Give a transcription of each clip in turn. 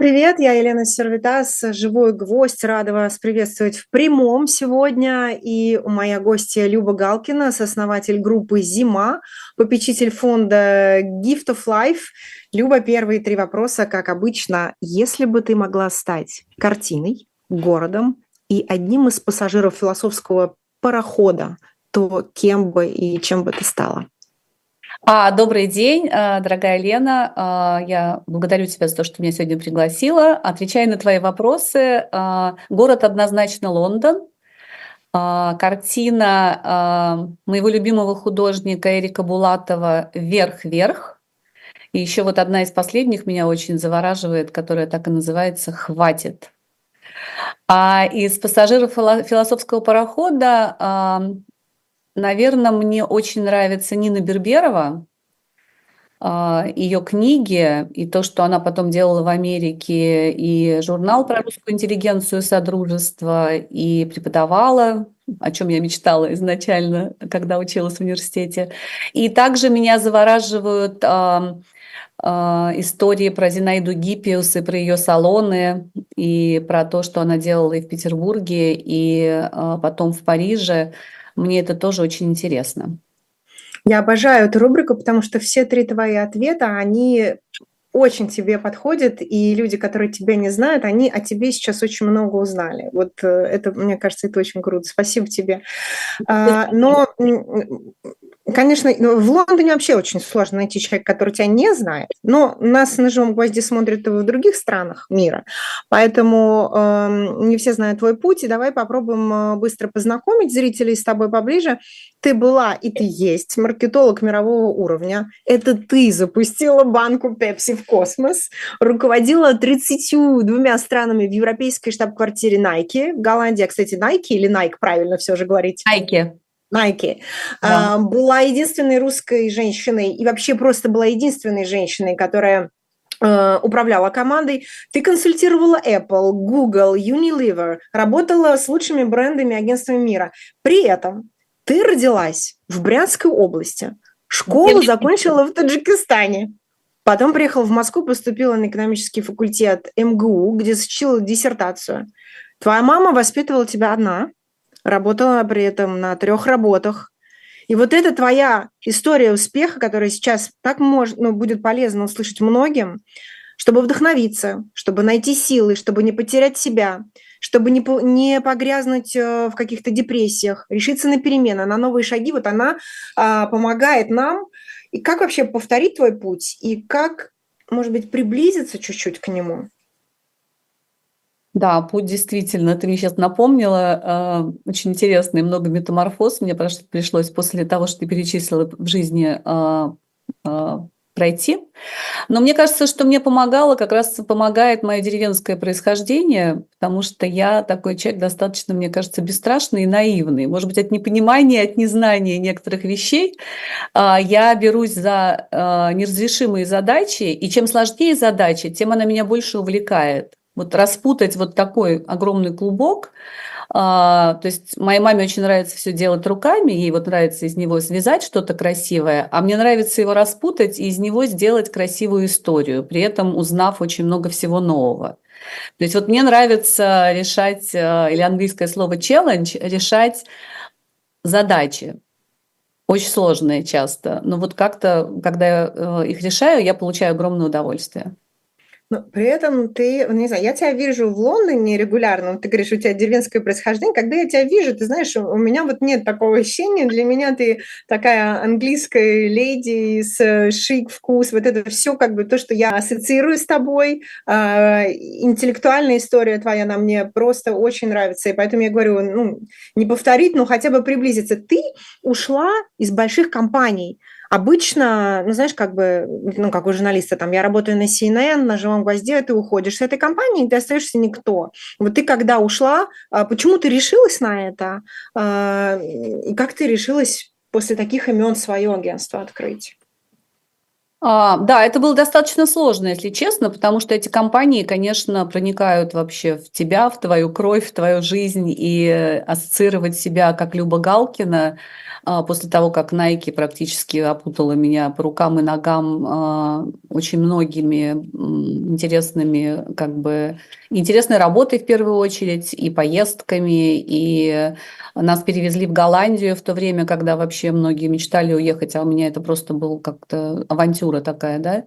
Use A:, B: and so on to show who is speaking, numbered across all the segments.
A: Привет, я Елена Сервитас, живой гвоздь. Рада вас приветствовать в прямом сегодня. И моя гостья Люба Галкина, сооснователь группы «Зима», попечитель фонда Gift of Life. Люба, первые три вопроса, как обычно. Если бы ты могла стать картиной, городом и одним из пассажиров философского парохода, то кем бы и чем бы ты стала?
B: А, добрый день, а, дорогая Лена. А, я благодарю тебя за то, что меня сегодня пригласила. Отвечаю на твои вопросы. А, город однозначно Лондон. Картина моего любимого художника Эрика Булатова «Вверх-вверх». И еще вот одна из последних меня очень завораживает, которая так и называется «Хватит». А из пассажиров философского парохода Наверное, мне очень нравится Нина Берберова, а, ее книги и то, что она потом делала в Америке, и журнал про русскую интеллигенцию Содружества, и преподавала, о чем я мечтала изначально, когда училась в университете. И также меня завораживают а, а, истории про Зинаиду Гиппиус и про ее салоны, и про то, что она делала и в Петербурге, и потом в Париже. Мне это тоже очень интересно.
A: Я обожаю эту рубрику, потому что все три твои ответа, они очень тебе подходят, и люди, которые тебя не знают, они о тебе сейчас очень много узнали. Вот э, это, мне кажется, это очень круто. Спасибо тебе. А, но Конечно, ну, в Лондоне вообще очень сложно найти человека, который тебя не знает, но нас на живом гвозде смотрят в других странах мира, поэтому э, не все знают твой путь, и давай попробуем э, быстро познакомить зрителей с тобой поближе. Ты была и ты есть маркетолог мирового уровня. Это ты запустила банку Pepsi в космос, руководила 32 странами в европейской штаб-квартире Nike, в Голландии, кстати, Nike или Nike, правильно все же говорить?
B: Nike.
A: Nike, да. А, была единственной русской женщиной и вообще просто была единственной женщиной, которая а, управляла командой, ты консультировала Apple, Google, Unilever, работала с лучшими брендами и агентствами мира. При этом ты родилась в Брянской области, школу закончила в Таджикистане, потом приехала в Москву, поступила на экономический факультет МГУ, где защитила диссертацию. Твоя мама воспитывала тебя одна, работала при этом на трех работах. И вот это твоя история успеха, которая сейчас так может, ну, будет полезно услышать многим, чтобы вдохновиться, чтобы найти силы, чтобы не потерять себя, чтобы не, не погрязнуть э, в каких-то депрессиях, решиться на перемены, на новые шаги. Вот она а, помогает нам. И как вообще повторить твой путь? И как, может быть, приблизиться чуть-чуть к нему?
B: Да, путь действительно, ты мне сейчас напомнила, э, очень интересный, много метаморфоз мне пришлось после того, что ты перечислила в жизни э, э, пройти. Но мне кажется, что мне помогало, как раз помогает мое деревенское происхождение, потому что я такой человек достаточно, мне кажется, бесстрашный и наивный. Может быть, от непонимания, от незнания некоторых вещей я берусь за неразрешимые задачи, и чем сложнее задача, тем она меня больше увлекает. Вот распутать вот такой огромный клубок, а, то есть моей маме очень нравится все делать руками, ей вот нравится из него связать что-то красивое, а мне нравится его распутать и из него сделать красивую историю, при этом узнав очень много всего нового. То есть вот мне нравится решать, а, или английское слово challenge, решать задачи, очень сложные часто, но вот как-то, когда я э, их решаю, я получаю огромное удовольствие.
A: Но при этом ты, не знаю, я тебя вижу в Лондоне регулярно, ты говоришь, у тебя деревенское происхождение. Когда я тебя вижу, ты знаешь, у меня вот нет такого ощущения. Для меня ты такая английская леди с э, шик-вкус, вот это все как бы то, что я ассоциирую с тобой. А, интеллектуальная история твоя, она мне просто очень нравится. И поэтому я говорю, ну, не повторить, но хотя бы приблизиться. Ты ушла из больших компаний, Обычно, ну, знаешь, как бы, ну, как у журналиста, там, я работаю на CNN, на «Живом гвозде», ты уходишь с этой компании, ты остаешься никто. Вот ты когда ушла, а, почему ты решилась на это? А, и как ты решилась после таких имен свое агентство открыть?
B: А, да, это было достаточно сложно, если честно, потому что эти компании, конечно, проникают вообще в тебя, в твою кровь, в твою жизнь, и ассоциировать себя как Люба Галкина а, после того, как Nike практически опутала меня по рукам и ногам а, очень многими интересными, как бы, интересной работой в первую очередь, и поездками, и нас перевезли в Голландию в то время, когда вообще многие мечтали уехать, а у меня это просто был как-то авантюра такая, да.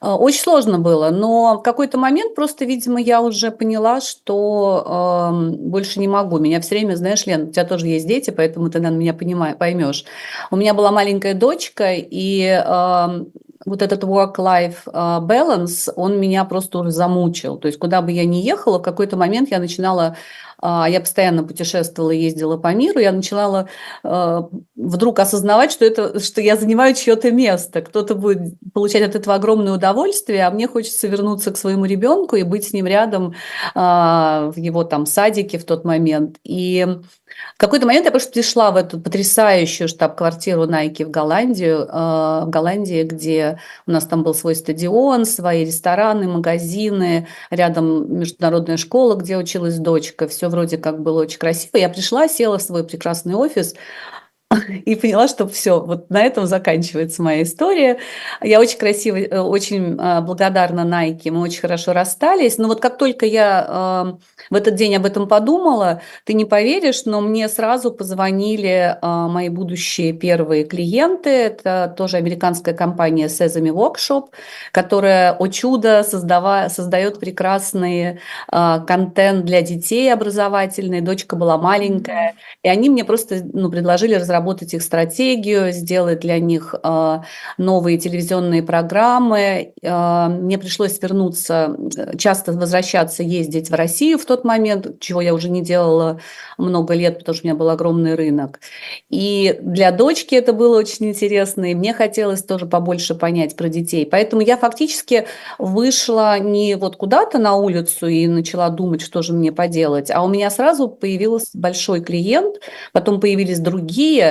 B: А, очень сложно было, но в какой-то момент просто, видимо, я уже поняла, что э, больше не могу. Меня все время, знаешь, Лен, у тебя тоже есть дети, поэтому ты, наверное, меня понимаешь, поймешь. У меня была маленькая дочка, и э, вот этот work-life а, balance, он меня просто уже замучил. То есть куда бы я ни ехала, в какой-то момент я начинала я постоянно путешествовала, ездила по миру, я начинала э, вдруг осознавать, что, это, что я занимаю чье-то место. Кто-то будет получать от этого огромное удовольствие, а мне хочется вернуться к своему ребенку и быть с ним рядом э, в его там садике в тот момент. И в какой-то момент я просто пришла в эту потрясающую штаб-квартиру Nike в Голландию, э, в Голландии, где у нас там был свой стадион, свои рестораны, магазины, рядом международная школа, где училась дочка. Все вроде как было очень красиво. Я пришла, села в свой прекрасный офис, и поняла, что все, вот на этом заканчивается моя история. Я очень красиво, э, очень а, благодарна Nike, мы очень хорошо расстались. Но вот как только я в этот день об этом подумала, ты не поверишь, но мне сразу позвонили а, мои будущие первые клиенты. Это тоже американская компания Sesame Workshop, которая, о чудо, создава, создает прекрасный контент для детей образовательный. Дочка была маленькая, и они мне просто ну, предложили разработать разработать их стратегию, сделать для них а, новые телевизионные программы. А, мне пришлось вернуться, часто возвращаться, ездить в Россию в тот момент, чего я уже не делала много лет, потому что у меня был огромный рынок. И для дочки это было очень интересно, и мне хотелось тоже побольше понять про детей. Поэтому я фактически вышла не вот куда-то на улицу и начала думать, что же мне поделать, а у меня сразу появился большой клиент, потом появились другие,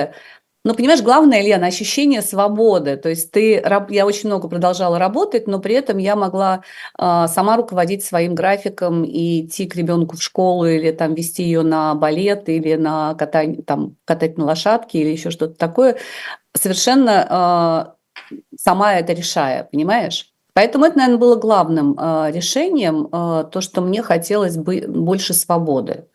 B: но понимаешь, главное, Лена, ощущение свободы. То есть ты, я очень много продолжала работать, но при этом я могла э, сама руководить своим графиком и идти к ребенку в школу или там вести ее на балет или на катание, там катать на лошадке или еще что-то такое, совершенно э, сама это решая, понимаешь? Поэтому это, наверное, было главным э, решением, то, что мне хотелось бы больше свободы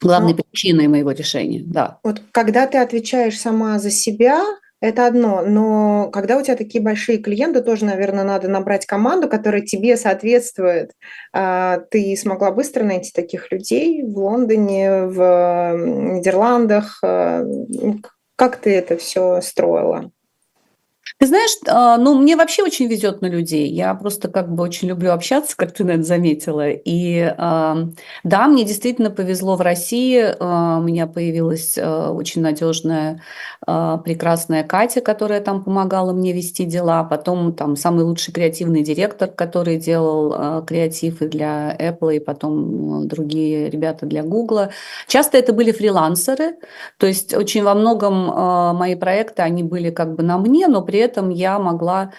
B: главной ну, причиной моего решения, да.
A: Вот когда ты отвечаешь сама за себя, это одно, но когда у тебя такие большие клиенты, тоже, наверное, надо набрать команду, которая тебе соответствует. А, ты смогла быстро найти таких людей в Лондоне, в Нидерландах. А, как ты это все строила?
B: Ты знаешь, а, ну, мне вообще очень везет на людей. Я просто как бы очень люблю общаться, как ты, наверное, заметила. И да, мне действительно повезло в России. А, у меня появилась а, очень надежная, прекрасная Катя, которая там помогала мне вести дела. Потом там самый лучший креативный директор, который делал креатив и для Apple, и потом другие ребята для Google. Часто это были фрилансеры. То есть очень во многом мои проекты, они были как бы на мне, но при этом я могла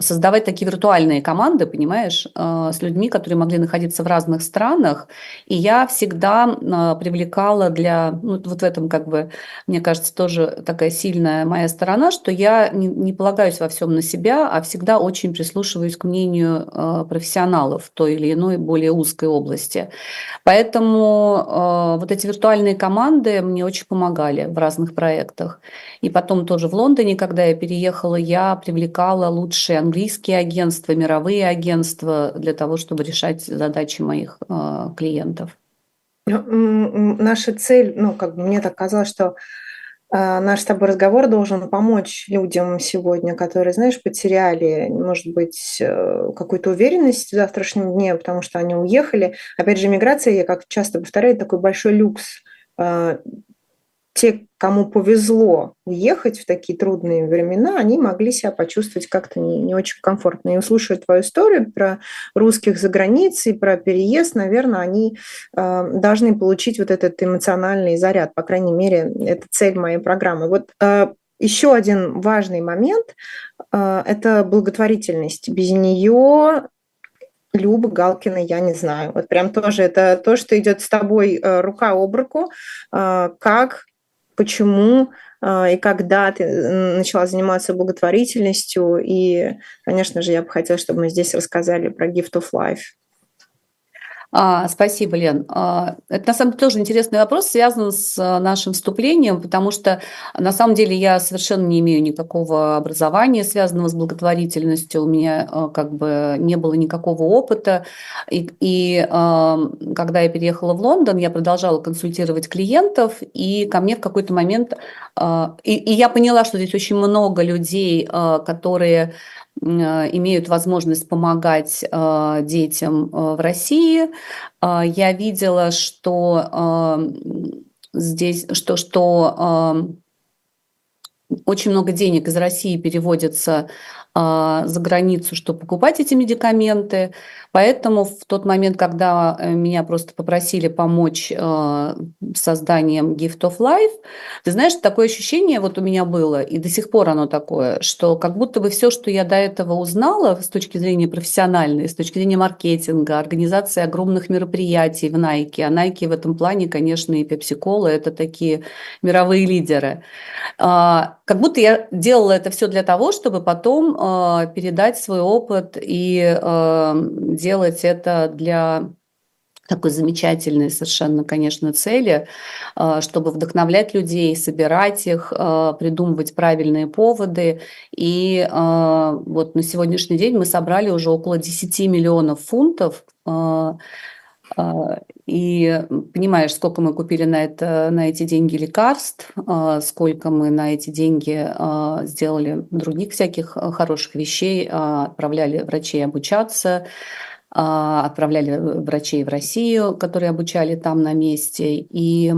B: создавать такие виртуальные команды, понимаешь, э, с людьми, которые могли находиться в разных странах. И я всегда э, привлекала для, ну, вот в этом, как бы, мне кажется, тоже такая сильная моя сторона, что я не, полагаюсь во всем на себя, а всегда очень прислушиваюсь к мнению э, профессионалов в той или иной более узкой области. Поэтому вот эти виртуальные команды мне очень помогали в разных проектах. И потом тоже в Лондоне, когда я переехала, я привлекала лучшие английские агентства, мировые агентства для того, чтобы решать задачи моих э, клиентов.
A: Ну, наша цель, ну, как бы мне так казалось, что э, наш с тобой разговор должен помочь людям сегодня, которые, знаешь, потеряли, может быть, э, какую-то уверенность в завтрашнем дне, потому что они уехали. Опять же, миграция, я как часто повторяю, такой большой люкс те, кому повезло уехать в такие трудные времена, они могли себя почувствовать как-то не, не очень комфортно. И услышать твою историю про русских за границей, про переезд, наверное, они э, должны получить вот этот эмоциональный заряд. По крайней мере, это цель моей программы. Вот э, еще один важный момент – это благотворительность. Без нее Люба Галкина, я не знаю. Вот прям тоже это то, что идет с тобой рука об руку, как, почему и когда ты начала заниматься благотворительностью. И, конечно же, я бы хотела, чтобы мы здесь рассказали про Gift of Life.
B: А, спасибо, Лен. А, это на самом деле тоже интересный вопрос, связан с а, нашим вступлением, потому что на самом деле я совершенно не имею никакого образования, связанного с благотворительностью. У меня а, как бы не было никакого опыта. И, и когда я переехала в Лондон, я продолжала консультировать клиентов, и ко мне в какой-то момент... И, и я поняла, что здесь очень много людей, которые имеют возможность помогать э, детям э, в России. Я видела, что здесь, что, что очень много денег из России переводится за границу, чтобы покупать эти медикаменты. Поэтому в тот момент, когда э, меня просто попросили помочь э, созданием Gift of Life, ты знаешь, такое ощущение вот у меня было, и до сих пор оно такое, что как будто бы все, что я до этого узнала с точки зрения профессиональной, с точки зрения маркетинга, организации огромных мероприятий в Nike, а Nike в этом плане, конечно, и Pepsi Cola – это такие мировые лидеры. А, как будто я делала это все для того, чтобы потом э, передать свой опыт и э, делать это для такой замечательной совершенно, конечно, цели, а, чтобы вдохновлять людей, собирать их, а, придумывать правильные поводы. И а, вот на сегодняшний день мы собрали уже около 10 миллионов фунтов и понимаешь, сколько мы купили на, это, на эти деньги лекарств, сколько мы на эти деньги сделали других всяких хороших вещей, отправляли врачей обучаться, отправляли э, врачей в Россию, которые обучали там на месте, и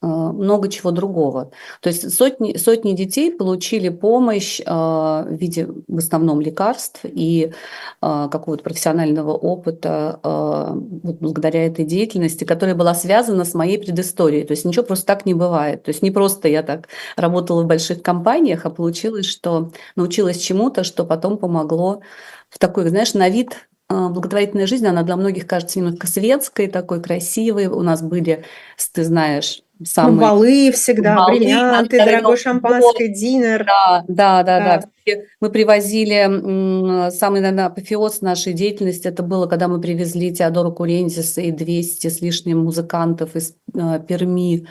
B: а, много чего другого. То есть сотни, сотни детей получили помощь а, в виде в основном лекарств и какого-то профессионального опыта вот благодаря этой деятельности, которая была связана с моей предысторией. То есть ничего просто так не бывает. То есть не просто я так работала в больших компаниях, а получилось, что научилась чему-то, что потом помогло в такой, знаешь, на вид а, благотворительная жизнь, она для многих кажется немножко светской, такой красивой. У нас были, ты знаешь,
A: самые... Ну, балы всегда, балы, бриллианты, дорогой шампанское, динер.
B: Да, да, да, да. да. Мы привозили, самый, наверное, апофеоз нашей деятельности, это было, когда мы привезли Теодору Курензиса и 200 с лишним музыкантов из э, Перми,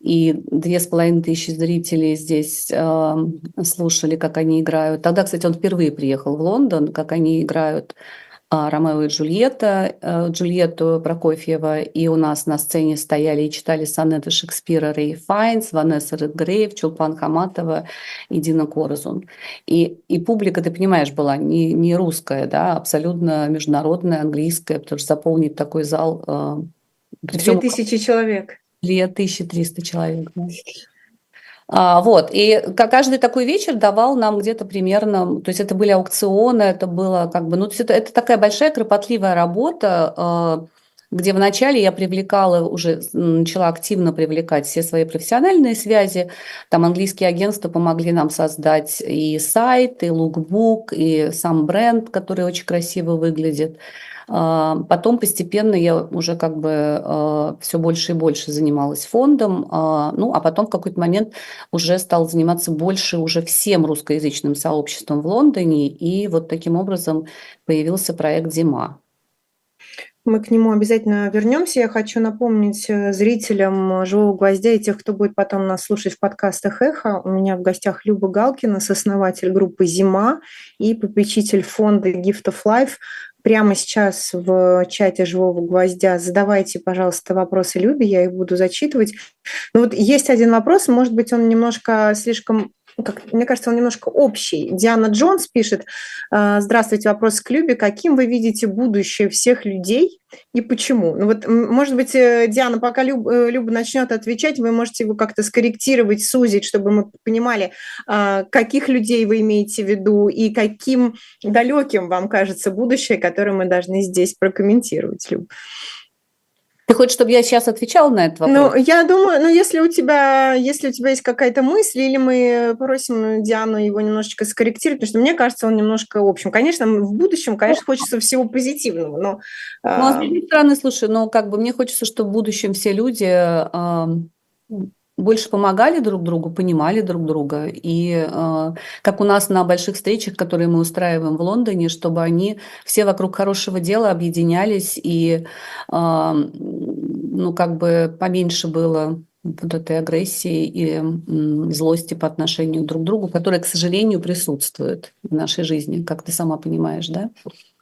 B: и две с половиной тысячи зрителей здесь э, слушали, как они играют. Тогда, кстати, он впервые приехал в Лондон, как они играют а, Ромео и Джульетта, э, Джульетту Прокофьева, и у нас на сцене стояли и читали сонеты Шекспира Рэй Файнс, Ванесса Редгрейв, Чулпан Хаматова и Дина Корзун. И, и публика, ты понимаешь, была не, не русская, да, абсолютно международная, английская, потому что заполнить такой зал...
A: Э, Две тысячи человек.
B: Две тысячи триста человек. Да. А, вот, и каждый такой вечер давал нам где-то примерно, то есть это были аукционы, это было как бы, ну, то есть это, это такая большая кропотливая работа, а, где вначале я привлекала, уже начала активно привлекать все свои профессиональные связи. Там английские агентства помогли нам создать и сайт, и лукбук, и сам бренд, который очень красиво выглядит. А, потом постепенно я уже как бы а, все больше и больше занималась фондом, а, ну а потом в какой-то момент уже стал заниматься больше уже всем русскоязычным сообществом в Лондоне, и вот таким образом появился проект «Зима».
A: Мы к нему обязательно вернемся. Я хочу напомнить э, зрителям «Живого гвоздя» и тех, кто будет потом нас слушать в подкастах «Эхо». У меня в гостях Люба Галкина, сооснователь группы «Зима» и попечитель фонда «Gift of Life» прямо сейчас в чате «Живого гвоздя» задавайте, пожалуйста, вопросы Любе, я их буду зачитывать. Но вот есть один вопрос, может быть, он немножко слишком как, мне кажется, он немножко общий. Диана Джонс пишет, «А, здравствуйте, вопрос к Любе. Каким вы видите будущее всех людей и почему? Ну вот, может быть, э, Диана, пока Люб, э, Люба начнет отвечать, вы можете его как-то скорректировать, сузить, чтобы мы понимали, а, каких людей вы имеете в виду и каким далеким вам кажется будущее, которое мы должны здесь прокомментировать, Люб.
B: Ты хочешь, чтобы я сейчас отвечала на этот
A: вопрос? Ну, я думаю, ну, если у тебя, если у тебя есть какая-то мысль, или мы просим Диану его немножечко скорректировать, потому что мне кажется, он немножко, в общем, конечно, в будущем, конечно, хочется всего позитивного, но...
B: Ну, а с другой стороны, слушай, ну, как бы мне хочется, чтобы в будущем все люди больше помогали друг другу, понимали друг друга. И э, как у нас на больших встречах, которые мы устраиваем в Лондоне, чтобы они все вокруг хорошего дела объединялись и, э, ну, как бы поменьше было вот этой агрессии и злости по отношению друг к другу, которая, к сожалению, присутствует в нашей жизни, как ты сама понимаешь, да?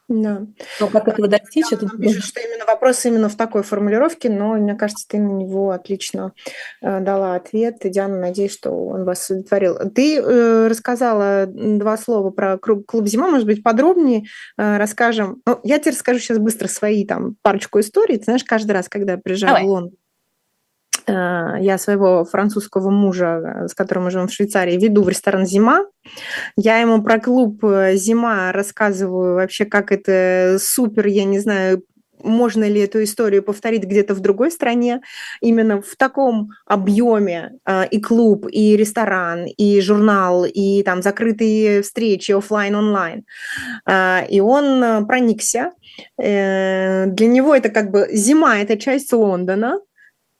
A: Да.
B: Но как этого достичь?
A: Да, это... пишет, что именно вопрос именно в такой формулировке, но мне кажется, ты на него отлично э, дала ответ. Диана, надеюсь, что он вас удовлетворил. Ты э, рассказала два слова про клуб «Зима», может быть, подробнее э, расскажем. Ну, я тебе расскажу сейчас быстро свои там парочку историй. Ты знаешь, каждый раз, когда я приезжаю Давай. в Лондон, я своего французского мужа, с которым мы живем в Швейцарии, веду в ресторан «Зима». Я ему про клуб э, «Зима» рассказываю вообще, как это супер, я не знаю, можно ли эту историю повторить где-то в другой стране, именно в таком объеме э, и клуб, и ресторан, и журнал, и там закрытые встречи офлайн онлайн И он проникся. Для него это как бы зима, это часть Лондона,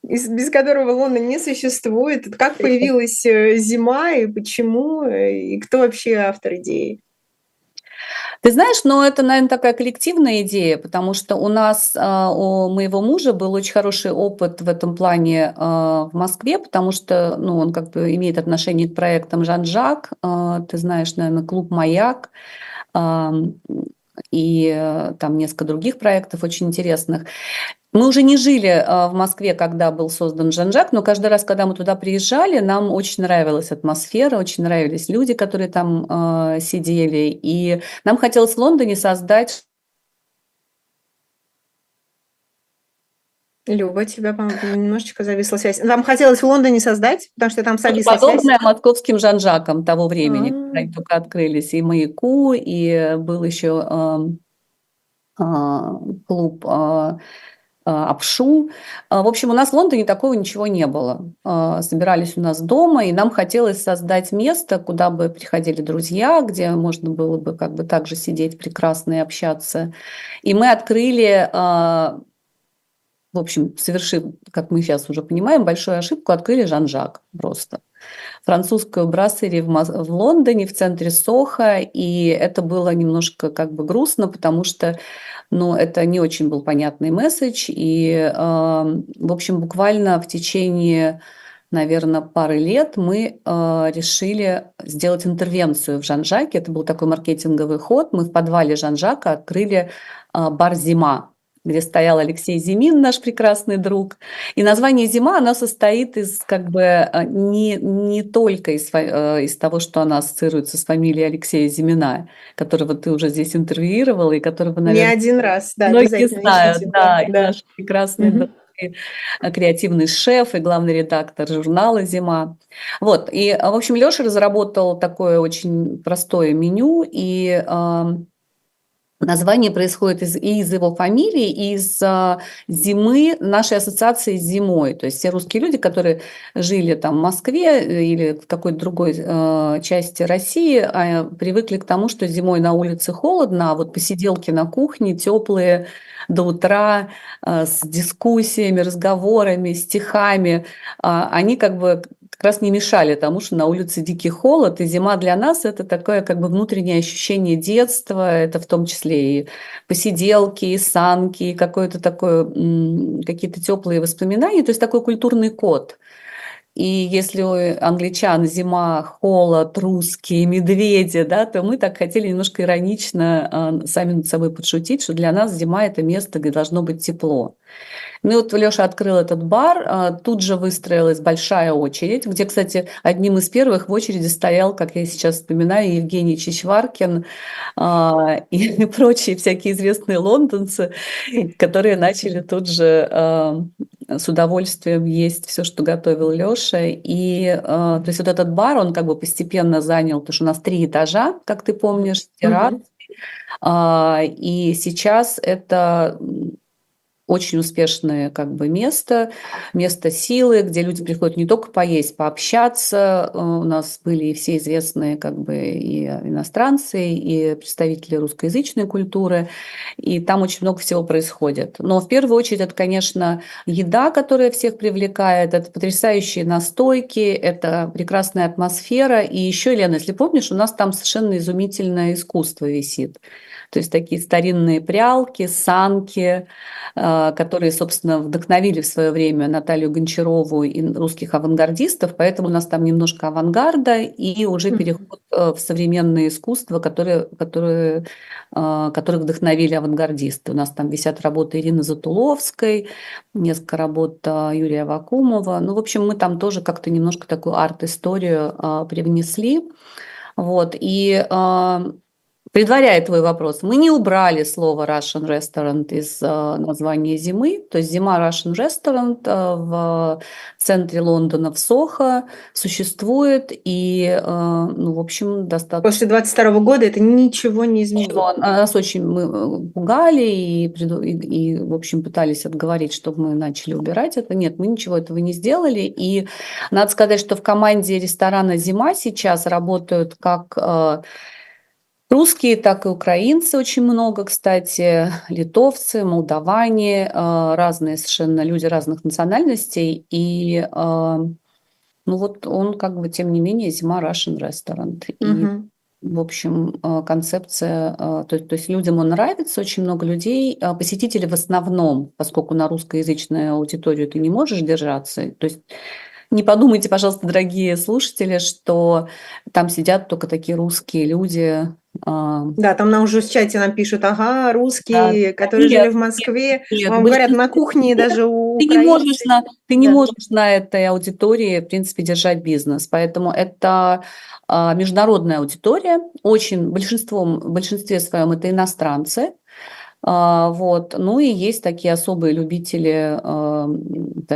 A: без которого Лондон не существует. Как появилась э, зима и почему, э, и кто вообще автор идеи?
B: Ты знаешь, но это, наверное, такая коллективная идея, потому что у нас, а, у моего мужа был очень хороший опыт в этом плане в Москве, потому что ну, он как бы имеет отношение к проектам Жан-Жак, ты знаешь, наверное, клуб «Маяк», и э, там несколько других проектов очень интересных. Мы уже не жили а, в Москве, когда был создан Жанжак, но каждый раз, когда мы туда приезжали, нам очень нравилась атмосфера, очень нравились люди, которые там э, сидели. И нам хотелось в Лондоне создать
A: Люба, тебя, по-моему, немножечко зависла связь. Вам хотелось в Лондоне создать, потому что там зависла
B: Подобное связь? московским Жанжакам того времени, А-а-а. когда они только открылись. И «Маяку», и был еще э, э, клуб... Э, Апшу. В общем, у нас в Лондоне такого ничего не было. Собирались у нас дома, и нам хотелось создать место, куда бы приходили друзья, где можно было бы как бы также сидеть прекрасно и общаться. И мы открыли в общем, совершив, как мы сейчас уже понимаем, большую ошибку, открыли Жан-Жак просто. Французскую брассери в, в Лондоне, в центре Соха, и это было немножко как бы грустно, потому что ну, это не очень был понятный месседж, и, э, в общем, буквально в течение наверное, пары лет мы э, решили сделать интервенцию в Жан-Жаке. Это был такой маркетинговый ход. Мы в подвале Жан-Жака открыли э, бар «Зима» где стоял Алексей Зимин, наш прекрасный друг. И название «Зима», оно состоит из как бы э, не, не только из, э, из того, что она ассоциируется с фамилией Алексея Зимина, которого ты уже здесь интервьюировала, и которого,
A: наверное... Не один раз, да,
B: многие знают, да, да, и наш прекрасный угу. друг креативный шеф и главный редактор журнала «Зима». Вот, и, в общем, Леша разработал такое очень простое меню, и Название происходит из, и из его фамилии, и из а, зимы, нашей ассоциации с зимой. То есть все русские люди, которые жили там в Москве э, или в какой-то другой а, части России, а, привыкли к тому, что зимой на улице холодно, а вот посиделки на кухне теплые до утра а, с дискуссиями, разговорами, стихами, а, они как бы раз не мешали тому, что на улице дикий холод, и зима для нас это такое как бы внутреннее ощущение детства, это в том числе и посиделки, и санки, и какое-то такое, какие-то теплые воспоминания, то есть такой культурный код. И если у англичан зима, холод, русские, медведи, да, то мы так хотели немножко иронично э, сами над собой подшутить, что для нас зима – это место, где должно быть тепло. Ну вот Леша открыл этот бар, а, тут же выстроилась большая очередь, где, кстати, одним из первых в очереди стоял, как я сейчас вспоминаю, Евгений Чичваркин а, и прочие всякие известные лондонцы, которые начали тут же а, с удовольствием есть все, что готовил Леша. И то есть вот этот бар, он как бы постепенно занял, потому что у нас три этажа, как ты помнишь, террас. Mm-hmm. И сейчас это очень успешное как бы место, место силы, где люди приходят не только поесть, пообщаться. Э, у нас были и все известные как бы и иностранцы, и представители русскоязычной культуры, и там очень много всего происходит. Но в первую очередь это, конечно, еда, которая всех привлекает, это потрясающие настойки, это прекрасная атмосфера, и еще, Елена, если помнишь, у нас там совершенно изумительное искусство висит. То есть такие старинные прялки, санки, а, которые, собственно, вдохновили в свое время Наталью Гончарову и русских авангардистов, поэтому у нас там немножко авангарда и уже переход э, в современное искусство, которые, которые, а, которые вдохновили авангардисты. У нас там висят работы Ирины Затуловской, несколько работ Юрия Вакумова. Ну, в общем, мы там тоже как-то немножко такую арт-историю привнесли. Вот. И Предваряя твой вопрос, мы не убрали слово Russian Restaurant из э, названия зимы, то есть зима Russian Restaurant э, в центре Лондона в Сохо существует и, э, ну, в общем, достаточно...
A: После 22 года это ничего не изменило.
B: Нас очень мы пугали и, и, и, в общем, пытались отговорить, чтобы мы начали убирать это. Нет, мы ничего этого не сделали. И надо сказать, что в команде ресторана «Зима» сейчас работают как Русские, так и украинцы очень много, кстати, литовцы, молдаване, э, разные совершенно люди разных национальностей. И э, ну вот он как бы, тем не менее, зима Russian Restaurant. И, угу. в общем, э, концепция, то, то есть людям он нравится, очень много людей, посетители в основном, поскольку на русскоязычную аудиторию ты не можешь держаться, то есть не подумайте, пожалуйста, дорогие слушатели, что там сидят только такие русские люди,
A: а, да, там нам уже в чате нам пишут, ага, русские, да. которые нет, жили в Москве, нет, вам говорят на кухне нет, даже у
B: ты не можешь на Ты не можешь на этой аудитории, в принципе, держать бизнес, поэтому это а, международная аудитория, очень большинством, в большинстве своем это иностранцы, вот. Ну и есть такие особые любители, а,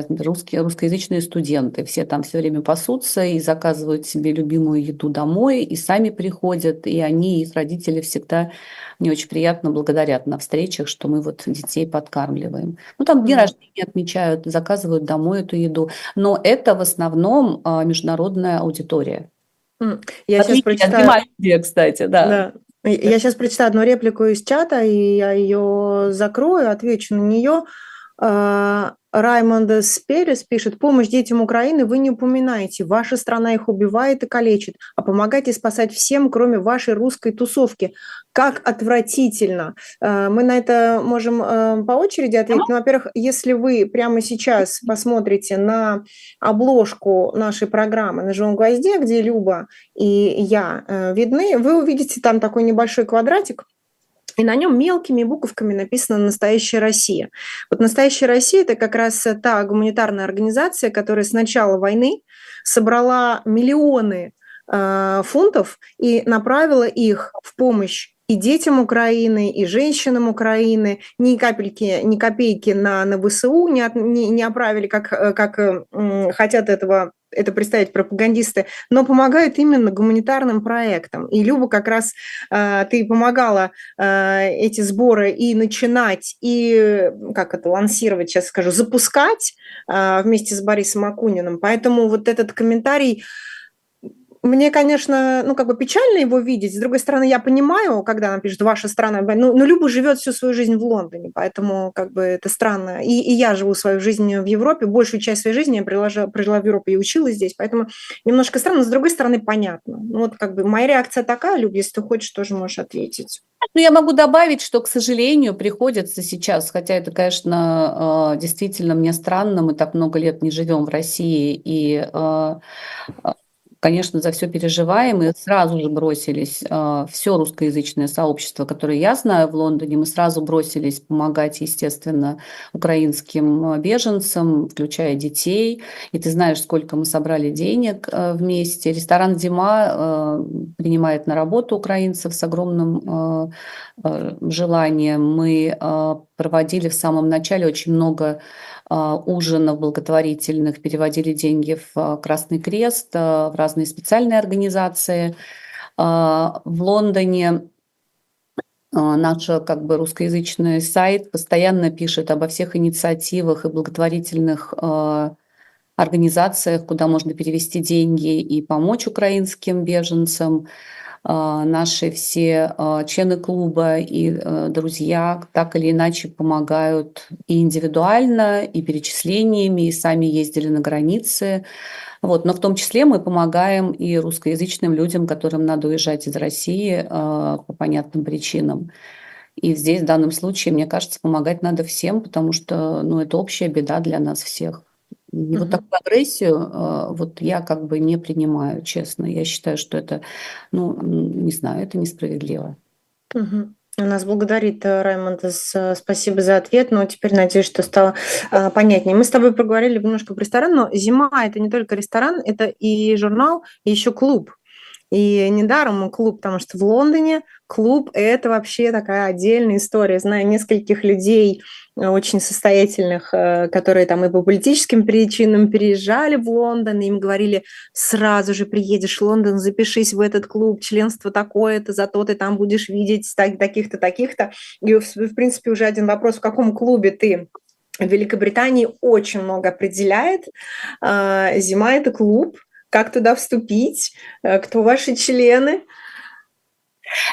B: русские, русскоязычные студенты. Все там все время пасутся и заказывают себе любимую еду домой, и сами приходят, и они, их родители всегда мне очень приятно благодарят на встречах, что мы вот детей подкармливаем. Ну там дни рождения отмечают, заказывают домой эту еду. Но это в основном а, международная аудитория.
A: Я сейчас прочитаю. кстати, да. да. Я сейчас прочитаю одну реплику из чата, и я ее закрою, отвечу на нее. А, Раймонд Сперес пишет, помощь детям Украины вы не упоминаете. Ваша страна их убивает и калечит, а помогайте спасать всем, кроме вашей русской тусовки. Как отвратительно. А, мы на это можем а, по очереди ответить. Ну, во-первых, если вы прямо сейчас посмотрите на обложку нашей программы на живом гвозде, где Люба и я э, видны, вы увидите там такой небольшой квадратик, и на нем мелкими буковками написано «Настоящая Россия». Вот «Настоящая Россия» – это как раз та гуманитарная организация, которая с начала войны собрала миллионы э, фунтов и направила их в помощь и детям Украины, и женщинам Украины, ни капельки, ни копейки на, на ВСУ не, от, не, не оправили, как, э, как э, хотят этого это представить пропагандисты, но помогают именно гуманитарным проектам. И Люба как раз э, ты помогала э, эти сборы и начинать, и как это лансировать, сейчас скажу, запускать э, вместе с Борисом Акуниным. Поэтому вот этот комментарий мне, конечно, ну, как бы печально его видеть. С другой стороны, я понимаю, когда она пишет «ваша страна», ну, ну Люба живет всю свою жизнь в Лондоне, поэтому как бы это странно. И, и я живу свою жизнь в Европе, большую часть своей жизни я прожила, прожила в Европе и училась здесь, поэтому немножко странно, но с другой стороны, понятно. Ну, вот как бы моя реакция такая, Люб, если ты хочешь, тоже можешь ответить.
B: Ну, я могу добавить, что, к сожалению, приходится сейчас, хотя это, конечно, э, действительно мне странно, мы так много лет не живем в России, и э, конечно, за все переживаем, и сразу же бросились э, все русскоязычное сообщество, которое я знаю в Лондоне, мы сразу бросились помогать, естественно, украинским беженцам, включая детей. И ты знаешь, сколько мы собрали денег э, вместе. Ресторан «Зима» э, принимает на работу украинцев с огромным э, э, желанием. Мы э, проводили в самом начале очень много ужинов благотворительных, переводили деньги в а, Красный Крест, а, в разные специальные организации. В Лондоне Наш как бы русскоязычный сайт постоянно пишет обо всех инициативах и благотворительных организациях, куда можно перевести деньги и помочь украинским беженцам. А, наши все а, члены клуба и э, друзья так или иначе помогают и индивидуально, и перечислениями, и сами ездили на границы. Вот. Но в том числе мы помогаем и русскоязычным людям, которым надо уезжать из России а, по понятным причинам. И здесь, в данном случае, мне кажется, помогать надо всем, потому что ну, это общая беда для нас всех. И вот такую агрессию э, вот я как бы не принимаю, честно. Я считаю, что это, ну, не знаю, это несправедливо.
A: Угу. Нас благодарит э, Раймонд. Спасибо за ответ. Но теперь надеюсь, что стало э, понятнее. Мы с тобой поговорили немножко про ресторан, но зима это не только ресторан, это и журнал, и еще клуб. И недаром клуб, потому что в Лондоне клуб – это вообще такая отдельная история. Знаю нескольких людей, э, очень состоятельных, э, которые там и по политическим причинам переезжали в Лондон, и им говорили, сразу же приедешь в Лондон, запишись в этот клуб, членство такое-то, зато ты там будешь видеть таких-то, таких-то. И, в принципе, уже один вопрос, в каком клубе ты в Великобритании очень много определяет. А, зима – это клуб, как туда вступить, э, кто ваши члены.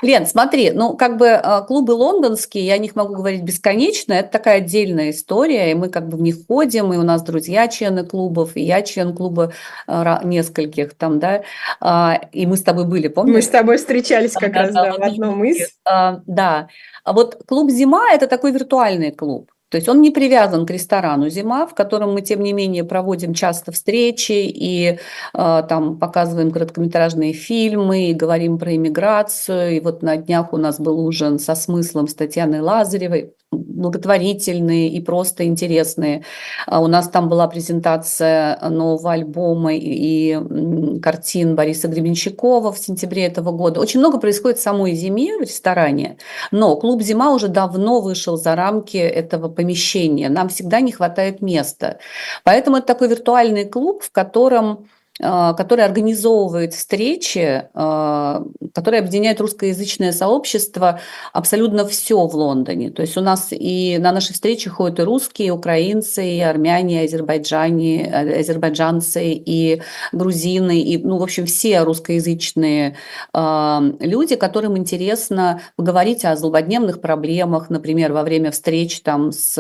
B: Лен, смотри, ну как бы э, клубы лондонские, я о них могу говорить бесконечно, это такая отдельная история, и мы как бы в них ходим, и у нас друзья члены клубов, и я член клуба э, нескольких там, да, а, и мы с тобой были, помнишь?
A: Мы с тобой встречались как да, раз да, в одном из.
B: А, да, а вот клуб «Зима» – это такой виртуальный клуб. То есть он не привязан к ресторану «Зима», в котором мы, тем не менее, проводим часто встречи и э, там показываем короткометражные фильмы, и говорим про иммиграцию. И вот на днях у нас был ужин со смыслом с Татьяной Лазаревой благотворительные и просто интересные. А у нас там была презентация нового альбома и картин Бориса Гребенщикова в сентябре этого года. Очень много происходит в самой зиме в ресторане, но клуб «Зима» уже давно вышел за рамки этого помещения. Нам всегда не хватает места. Поэтому это такой виртуальный клуб, в котором который организовывает встречи, а, который объединяет русскоязычное сообщество абсолютно все в Лондоне. То есть у нас и на наши встречи ходят и русские, и украинцы, и армяне, и азербайджане, э, азербайджанцы, и грузины, и, ну, в общем, все русскоязычные а, люди, которым интересно поговорить о злободневных проблемах, например, во время встреч там с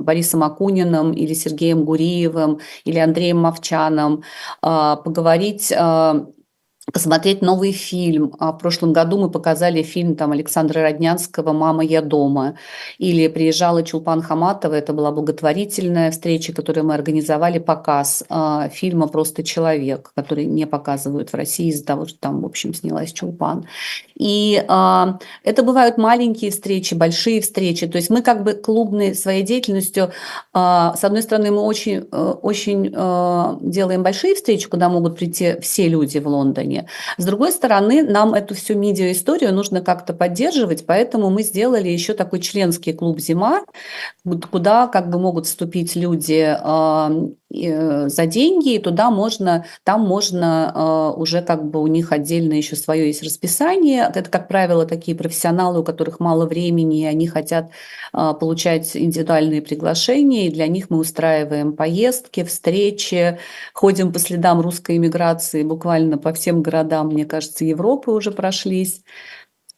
B: Борисом Акуниным или Сергеем Гуриевым или Андреем Мовчаном, а, поговорить а, посмотреть новый фильм. А в прошлом году мы показали фильм там Александра Роднянского «Мама, я дома». Или приезжала Чулпан Хаматова, это была благотворительная встреча, которую мы организовали, показ э, фильма «Просто человек», который не показывают в России из-за того, что там, в общем, снялась Чулпан. И э, это бывают маленькие встречи, большие встречи. То есть мы как бы клубной своей деятельностью, с одной стороны, мы очень, э, очень э, делаем большие встречи, куда могут прийти все люди в Лондоне, стороне. С другой стороны, нам эту всю медиа-историю нужно как-то поддерживать, поэтому мы сделали еще такой членский клуб «Зима», куда как бы могут вступить люди э, за деньги, и туда можно, там можно э, уже как бы у них отдельно еще свое есть расписание. Это, как правило, такие профессионалы, у которых мало времени, и они хотят э, получать индивидуальные приглашения, и для них мы устраиваем поездки, встречи, ходим по следам русской иммиграции буквально по всем городам, мне кажется, Европы уже прошлись.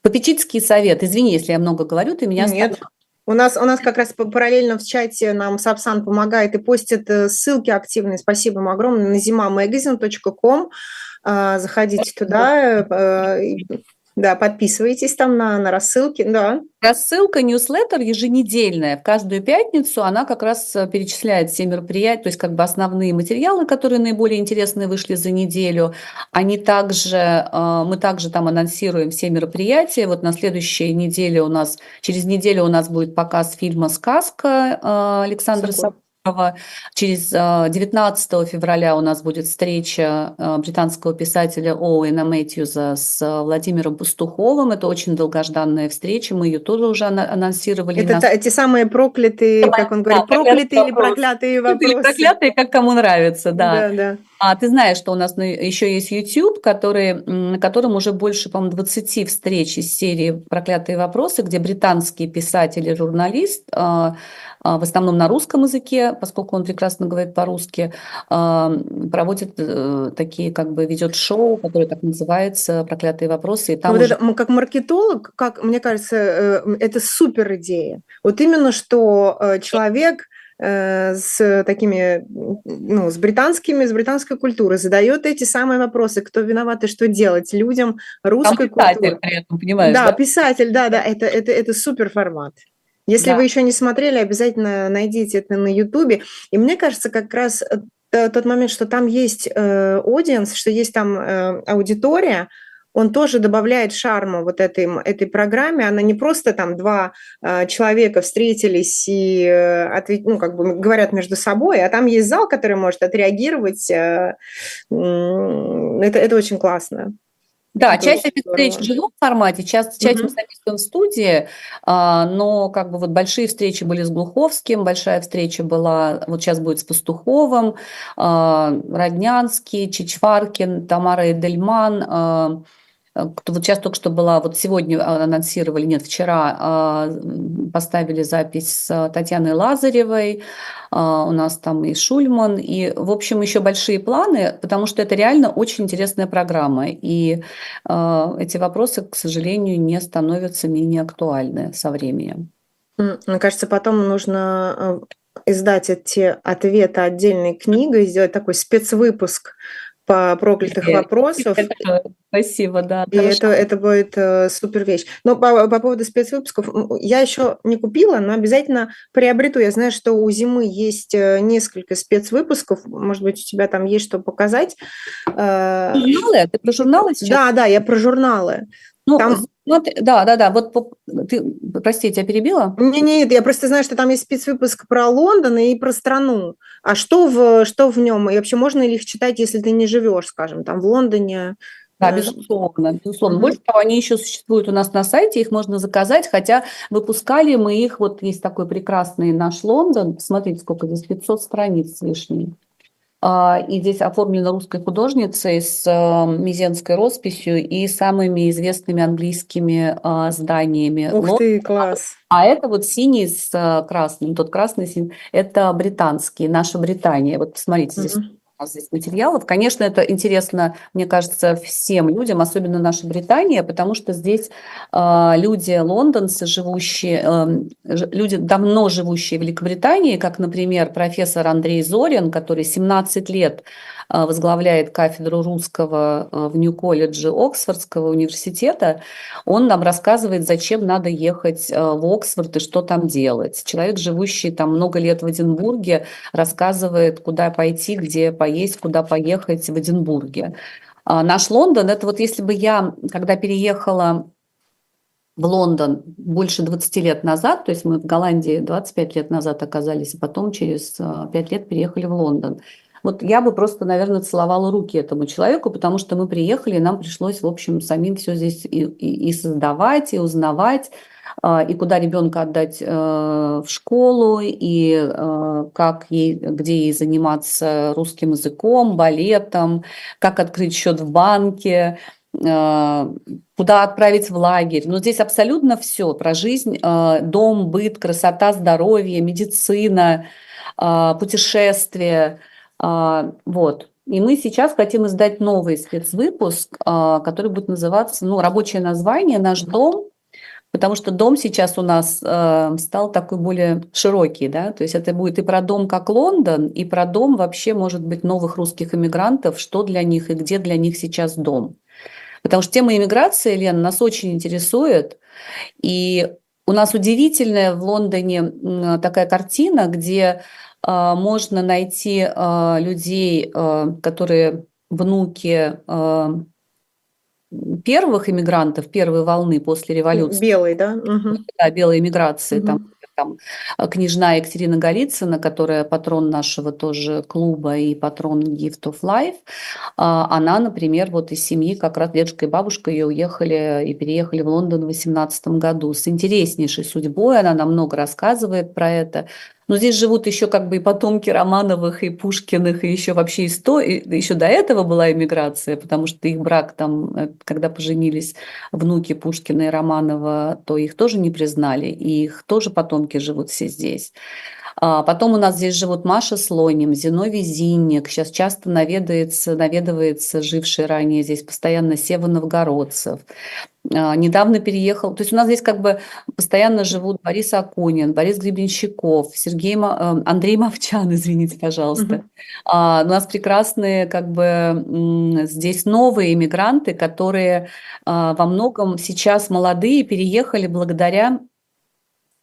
B: Попечительский совет, извини, если я много говорю, ты меня
A: Нет. У нас, у нас как раз параллельно в чате нам Сапсан помогает и постит э, ссылки активные. Спасибо вам огромное на zimamagazine.com. А, заходите туда, э, да, подписывайтесь там на, на рассылки, да.
B: Рассылка, ньюслеттер еженедельная. В каждую пятницу она как раз э, перечисляет все мероприятия, то есть как бы основные материалы, которые наиболее интересные вышли за неделю. Они также, э, мы также там анонсируем все мероприятия. Вот на следующей неделе у нас, через неделю у нас будет показ фильма «Сказка» э, Александра Сапкова. Через 19 а, февраля у нас будет встреча а, британского писателя Оуэна Мэтьюза с Владимиром Пастуховым. Это очень долгожданная встреча, мы ее тоже уже анонсировали.
A: Это та, эти самые проклятые, как он говорит, да, проклятые или проклятые вопросы. Или
B: проклятые, как кому нравится, да. Да, да. А ты знаешь, что у нас еще есть YouTube, который, на котором уже больше, по-моему, 20 встреч из серии «Проклятые вопросы», где британский писатель и журналист а, а, в основном на русском языке, поскольку он прекрасно говорит по-русски, а, проводит э, такие, как бы ведет шоу, которое так называется «Проклятые вопросы». И
A: там вот уже... это, как маркетолог, как мне кажется, э, это супер идея. Вот именно, что э, человек с такими, ну, с британскими, с британской культурой, задает эти самые вопросы, кто виноват и что делать людям русской Там писатель культуры. при этом, понимаешь? Да, да, писатель, да, да, это, это, это супер формат. Если да. вы еще не смотрели, обязательно найдите это на Ютубе. И мне кажется, как раз э, тот момент, что там есть аудиенс, э, что есть там э, аудитория, он тоже добавляет шарма вот этой, этой программе. Она не просто там два э, человека встретились и э, ответ, ну, как бы говорят между собой, а там есть зал, который может отреагировать. Э, э, это, это очень классно.
B: Да, Это часть этих встреч в живом формате, часть, часть угу. мы записываем в студии, а, но как бы вот большие встречи были с Глуховским, большая встреча была, вот сейчас будет с Пастуховым, а, Роднянский, Чичваркин, Тамара Эдельман, а, вот сейчас только что была, вот сегодня анонсировали, нет, вчера поставили запись с Татьяной Лазаревой, у нас там и Шульман, и, в общем, еще большие планы, потому что это реально очень интересная программа, и эти вопросы, к сожалению, не становятся менее актуальны со временем.
A: Мне кажется, потом нужно издать эти ответы отдельной книгой, сделать такой спецвыпуск по проклятых вопросов.
B: Спасибо, да.
A: И это, это будет э, супер вещь. Но по, по поводу спецвыпусков, я еще не купила, но обязательно приобрету. Я знаю, что у зимы есть э, несколько спецвыпусков. Может быть, у тебя там есть что показать.
B: Э, журналы? Ты про журналы
A: сейчас? Да, да, я про журналы.
B: Ну, там... смотри, да, да, да. Вот ты, прости, тебя перебила?
A: Не, нет, я просто знаю, что там есть спецвыпуск про Лондон и про страну. А что в что в нем? И вообще можно ли их читать, если ты не живешь, скажем, там в Лондоне?
B: Да, безусловно, безусловно. Mm-hmm. Больше того, они еще существуют у нас на сайте, их можно заказать, хотя выпускали мы их, вот есть такой прекрасный наш Лондон, смотрите, сколько здесь, 500 страниц. А, и здесь оформлено русской художницей с э, мизенской росписью и самыми известными английскими а, зданиями.
A: Ух ты, класс!
B: А это вот синий с красным, тот красный синий, это британский, наша Британия. Вот посмотрите, здесь mm-hmm здесь материалов. Конечно, это интересно, мне кажется, всем людям, особенно наша Британия, потому что здесь э, люди лондонцы, живущие, э, люди давно живущие в Великобритании, как, например, профессор Андрей Зорин, который 17 лет а, возглавляет кафедру русского а, в Нью-колледже Оксфордского университета, он нам рассказывает, зачем надо ехать а, в Оксфорд и что там делать. Человек, живущий там много лет в Эдинбурге, рассказывает, куда пойти, где поесть, куда поехать в Эдинбурге. Наш Лондон, это вот если бы я, когда переехала в Лондон больше 20 лет назад, то есть мы в Голландии 25 лет назад оказались, а потом через 5 лет переехали в Лондон. Вот я бы просто, наверное, целовала руки этому человеку, потому что мы приехали, и нам пришлось, в общем, самим все здесь и, и, и создавать, и узнавать, а, и куда ребенка отдать э, в школу, и э, как ей, где ей заниматься русским языком, балетом, как открыть счет в банке, э, куда отправить в лагерь. Но здесь абсолютно все про жизнь, дом, быт, красота, здоровье, медицина, путешествия – а, вот. И мы сейчас хотим издать новый спецвыпуск, а, который будет называться, ну, рабочее название «Наш дом», потому что дом сейчас у нас а, стал такой более широкий, да, то есть это будет и про дом как Лондон, и про дом вообще, может быть, новых русских иммигрантов, что для них и где для них сейчас дом. Потому что тема иммиграции, Лен, нас очень интересует, и у нас удивительная в Лондоне такая картина, где а, можно найти а, людей, а, которые внуки первых иммигрантов первой волны после революции.
A: Белой, да? Угу.
B: Да, белой иммиграции. Угу. Там там э, княжна Екатерина Голицына, которая патрон нашего тоже клуба и патрон Gift of Life, а, она, например, вот из семьи, как раз дедушка и бабушка ее уехали и переехали в Лондон в 18 году с интереснейшей судьбой, она нам много рассказывает про это. Но здесь живут еще как бы и потомки Романовых, и Пушкиных, и еще вообще история. Еще до этого была иммиграция, потому что их брак там, э, когда поженились внуки Пушкина и Романова, то их тоже не признали, и их тоже потомки живут все здесь. А потом у нас здесь живут Маша Слоним, Зиновий Зинник, сейчас часто наведается, наведывается живший ранее здесь постоянно Сева Новгородцев. А, недавно переехал, то есть у нас здесь как бы постоянно живут Борис Акунин, Борис Гребенщиков, Сергей, э, Андрей Мовчан, извините, пожалуйста. Угу. у нас прекрасные как бы здесь новые иммигранты, которые а, во многом сейчас молодые переехали благодаря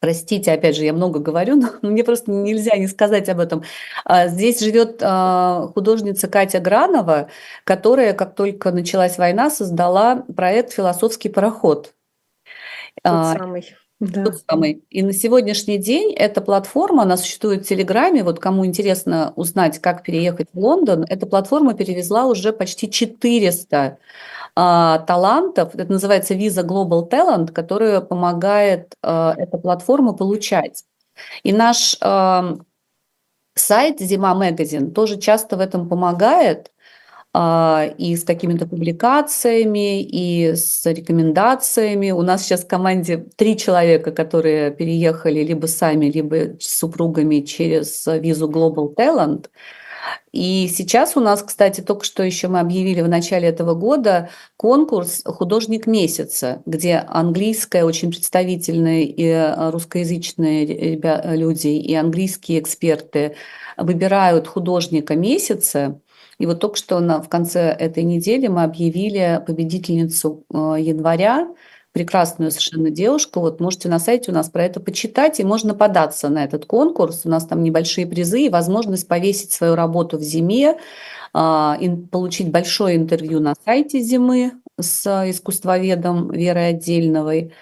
B: Простите, опять же, я много говорю, но мне просто нельзя не сказать об этом. А, здесь живет а, художница Катя Гранова, которая, как только началась война, создала проект «Философский пароход».
A: Тот а, самый.
B: Да. Тот самый. И на сегодняшний день эта платформа, она существует в Телеграме. Вот кому интересно узнать, как переехать в Лондон, эта платформа перевезла уже почти 400 а, талантов. Это называется Visa Global Talent, которая помогает а, эта платформа получать. И наш а, сайт Зима Magazine тоже часто в этом помогает и с какими-то публикациями, и с рекомендациями. У нас сейчас в команде три человека, которые переехали либо сами, либо с супругами через визу Global Talent – и сейчас у нас, кстати, только что еще мы объявили в начале этого года конкурс «Художник месяца», где английская очень представительные и э, русскоязычные люди, и английские эксперты выбирают художника месяца. И вот только что на, в конце этой недели мы объявили победительницу э, января, прекрасную совершенно девушку. Вот можете на сайте у нас про это почитать, и можно податься на этот конкурс. У нас там небольшие призы и возможность повесить свою работу в зиме, а, получить большое интервью на сайте зимы с искусствоведом Верой Отдельновой.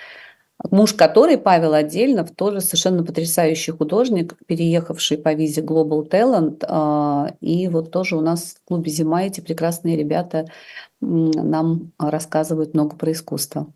B: Муж который, Павел Отдельнов, тоже совершенно потрясающий художник, переехавший по визе Global Talent. А, и вот тоже у нас в клубе «Зима» эти прекрасные ребята нам рассказывают много про искусство.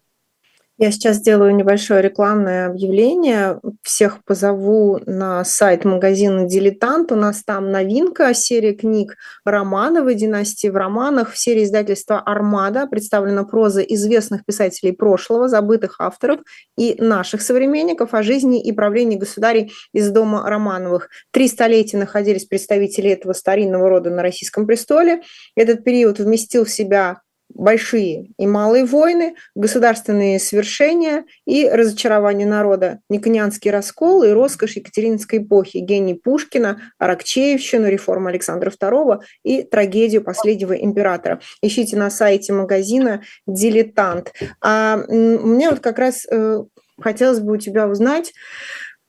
A: Я сейчас сделаю небольшое рекламное объявление. Всех позову на сайт магазина «Дилетант». У нас там новинка, серия книг Романовой династии в романах. В серии издательства «Армада» представлена проза известных писателей прошлого, забытых авторов и наших современников о жизни и правлении государей из дома Романовых. Три столетия находились представители этого старинного рода на российском престоле. Этот период вместил в себя большие и малые войны, государственные свершения и разочарование народа, Никонианский раскол и роскошь Екатерининской эпохи, гений Пушкина, Аракчеевщину, реформу Александра II и трагедию последнего императора. Ищите на сайте магазина «Дилетант». А мне вот как раз э, хотелось бы у тебя узнать,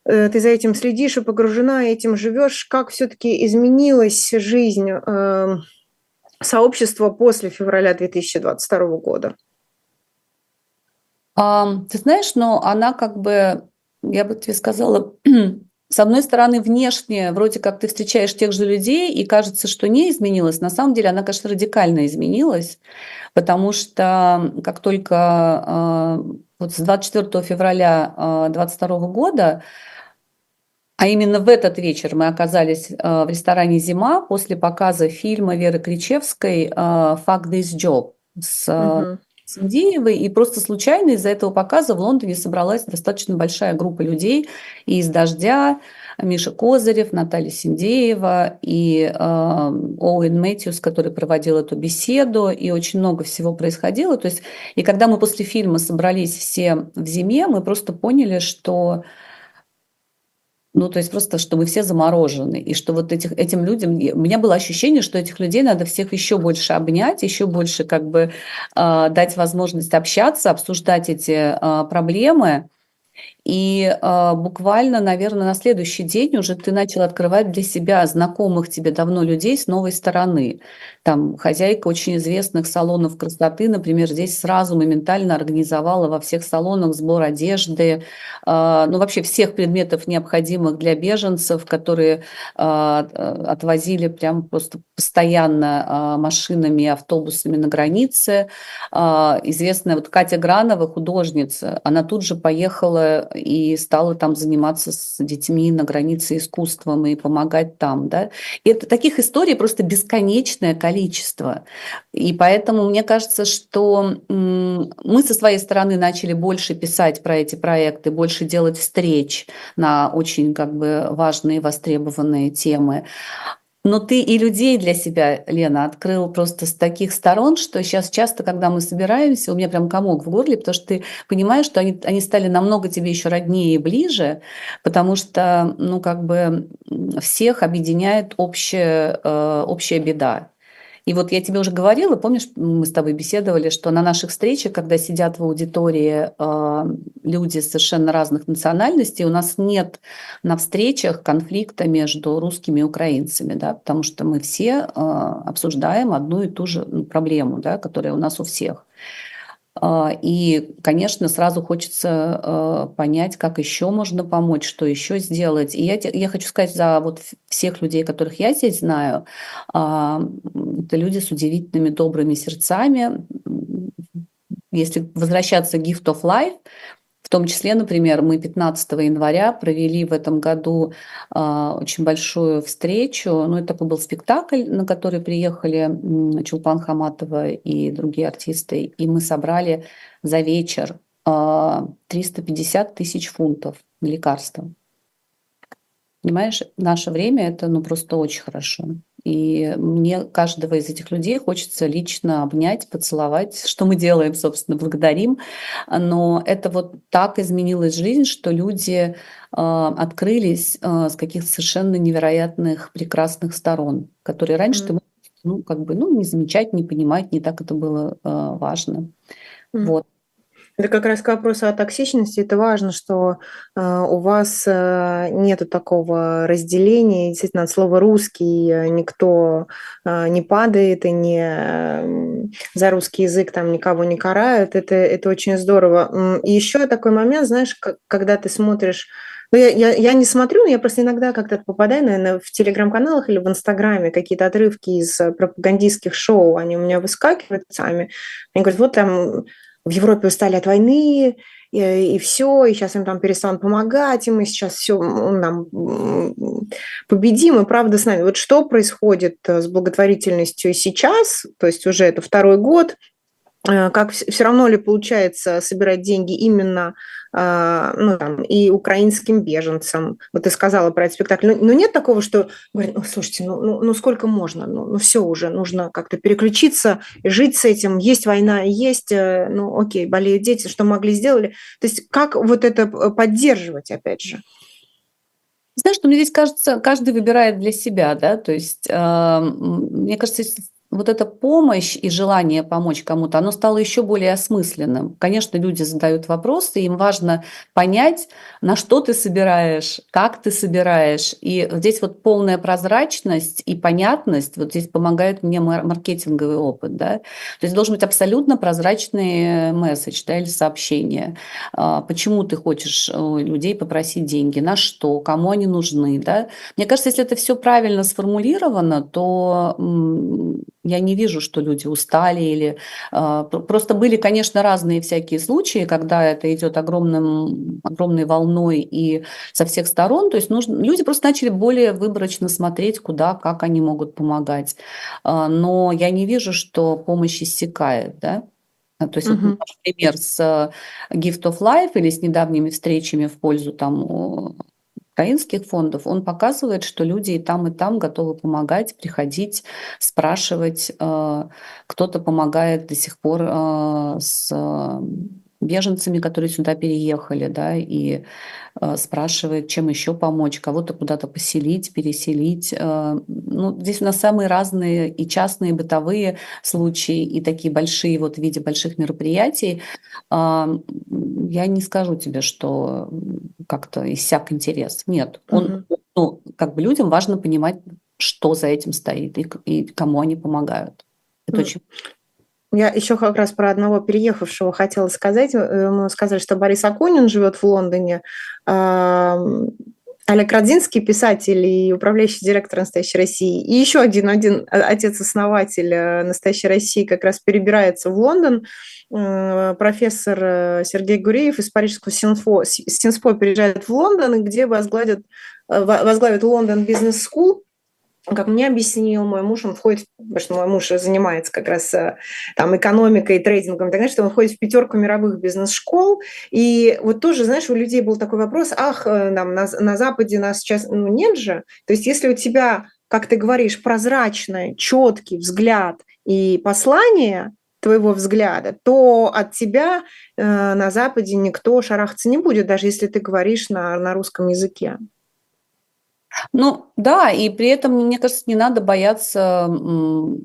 A: э, ты за этим следишь и погружена этим живешь, как все-таки изменилась жизнь э, сообщества после февраля 2022 года?
B: А, ты знаешь, но она как бы, я бы тебе сказала, с одной стороны, внешне вроде как ты встречаешь тех же людей, и кажется, что не изменилась. На самом деле она, конечно, радикально изменилась, потому что как только э, вот с 24 февраля 2022 э, года а именно в этот вечер мы оказались э, в ресторане «Зима» после показа фильма Веры Кричевской «Fuck this job» с угу. Синдеевой, и просто случайно из-за этого показа в Лондоне собралась достаточно большая группа людей и из «Дождя», Миша Козырев, Наталья Синдеева и э, Оуэн Мэтьюс, который проводил эту беседу, и очень много всего происходило. То есть, и когда мы после фильма собрались все в зиме, мы просто поняли, что ну, то есть просто, чтобы все заморожены. И что вот этих, этим людям... У меня было ощущение, что этих людей надо всех еще больше обнять, еще больше как бы э, дать возможность общаться, обсуждать эти э, проблемы. И э, буквально, наверное, на следующий день уже ты начал открывать для себя знакомых тебе давно людей с новой стороны. Там хозяйка очень известных салонов красоты, например, здесь сразу моментально организовала во всех салонах сбор одежды, э, ну вообще всех предметов, необходимых для беженцев, которые э, отвозили прям просто постоянно э, машинами автобусами на границе. Э, известная вот Катя Гранова, художница, она тут же поехала и стала там заниматься с детьми на границе искусством и помогать там, да. И это таких историй просто бесконечное количество. И поэтому мне кажется, что мы со своей стороны начали больше писать про эти проекты, больше делать встреч на очень как бы важные востребованные темы. Но ты и людей для себя, Лена, открыл просто с таких сторон, что сейчас часто, когда мы собираемся, у меня прям комок в горле, потому что ты понимаешь, что они, они стали намного тебе еще роднее и ближе, потому что, ну, как бы всех объединяет общая, э, общая беда. И вот я тебе уже говорила, помнишь, мы с тобой беседовали, что на наших встречах, когда сидят в аудитории э, люди совершенно разных национальностей, у нас нет на встречах конфликта между русскими и украинцами, да, потому что мы все э, обсуждаем одну и ту же ну, проблему, да, которая у нас у всех. А, и, конечно, сразу хочется а, понять, как еще можно помочь, что еще сделать. И я, я хочу сказать за вот всех людей, которых я здесь знаю, а, это люди с удивительными добрыми сердцами. Если возвращаться к Gift of Life, в том числе, например, мы 15 января провели в этом году э, очень большую встречу. Ну, это такой был спектакль, на который приехали Чулпан Хаматова и другие артисты. И мы собрали за вечер э, 350 тысяч фунтов на лекарства. Понимаешь, наше время это ну, просто очень хорошо. И мне каждого из этих людей хочется лично обнять, поцеловать, что мы делаем, собственно, благодарим. Но это вот так изменилась жизнь, что люди э, открылись э, с каких-то совершенно невероятных, прекрасных сторон, которые раньше mm. ты ну, как бы, ну, не замечать, не понимать, не так это было э, важно. Mm. Вот.
A: Это как раз к вопросу о токсичности. Это важно, что э, у вас э, нет такого разделения. Действительно, от слова русский никто э, не падает и не э, за русский язык там никого не карают. Это, это очень здорово. И еще такой момент, знаешь, когда ты смотришь ну, я, я, я не смотрю, но я просто иногда как-то попадаю, наверное, в телеграм-каналах или в Инстаграме какие-то отрывки из пропагандистских шоу, они у меня выскакивают сами. Они говорят, вот там в Европе устали от войны, и, и все, и сейчас им там перестанут помогать, и мы сейчас все нам победим, и правда с нами. Вот что происходит э, с благотворительностью сейчас, то есть уже это второй год, как все равно ли получается собирать деньги именно а, ну, там, и украинским беженцам. Вот ты сказала про этот спектакль. Но, но нет такого, что говорят, ну, слушайте, ну, ну, ну сколько можно? Ну, ну все уже, нужно как-то переключиться, жить с этим. Есть война, есть, э, ну окей, болеют дети, что могли, сделали. То есть как вот это поддерживать, опять же?
B: Знаешь, что мне здесь кажется, каждый выбирает для себя, да, то есть э, мне кажется, вот эта помощь и желание помочь кому-то, оно стало еще более осмысленным. Конечно, люди задают вопросы, им важно понять, на что ты собираешь, как ты собираешь. И здесь вот полная прозрачность и понятность, вот здесь помогает мне маркетинговый опыт. Да? То есть должен быть абсолютно прозрачный месседж да, или сообщение. А, почему ты хочешь людей попросить деньги, на что, кому они нужны. Да? Мне кажется, если это все правильно сформулировано, то я не вижу, что люди устали или э, просто были, конечно, разные всякие случаи, когда это идет огромным, огромной волной и со всех сторон. То есть нужно, люди просто начали более выборочно смотреть, куда, как они могут помогать. Э, но я не вижу, что помощь иссякает, да. То есть, uh-huh. вот, например, с Gift of Life или с недавними встречами в пользу там украинских фондов, он показывает, что люди и там, и там готовы помогать, приходить, спрашивать. Э, кто-то помогает до сих пор э, с беженцами, которые сюда переехали, да, и э, спрашивает, чем еще помочь, кого-то куда-то поселить, переселить. Э, ну, здесь у нас самые разные и частные, бытовые случаи, и такие большие вот в виде больших мероприятий. Э, я не скажу тебе, что как-то иссяк интерес. Нет, он, угу. ну, как бы людям важно понимать, что за этим стоит и, и кому они помогают. Это mm. очень
A: я еще как раз про одного переехавшего хотела сказать. Э, мы сказали, что Борис Акунин живет в Лондоне. Олег Родзинский, писатель и управляющий директор «Настоящей России». И еще один, один отец-основатель э, «Настоящей России» как раз перебирается в Лондон. Э, профессор э, Сергей Гуриев из парижского Синфо, Sciences Po переезжает в Лондон, где возглавит, возглавит London Business School как мне объяснил мой муж, он входит, потому что мой муж занимается как раз э, там экономикой, трейдингом, так что он входит в пятерку мировых бизнес-школ, и вот тоже, знаешь, у людей был такой вопрос, ах, там, на, на Западе нас сейчас, ну нет же, то есть если у тебя, как ты говоришь, прозрачный, четкий взгляд и послание, твоего взгляда, то от тебя э, на Западе никто шарахаться не будет, даже если ты говоришь на, на русском языке.
B: Ну да, и при этом, мне кажется, не надо бояться